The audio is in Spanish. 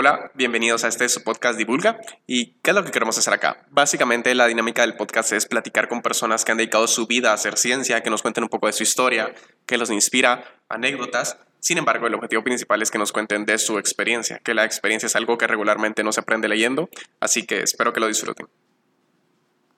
Hola, bienvenidos a este su podcast Divulga. ¿Y qué es lo que queremos hacer acá? Básicamente la dinámica del podcast es platicar con personas que han dedicado su vida a hacer ciencia, que nos cuenten un poco de su historia, que los inspira, anécdotas. Sin embargo, el objetivo principal es que nos cuenten de su experiencia, que la experiencia es algo que regularmente no se aprende leyendo, así que espero que lo disfruten.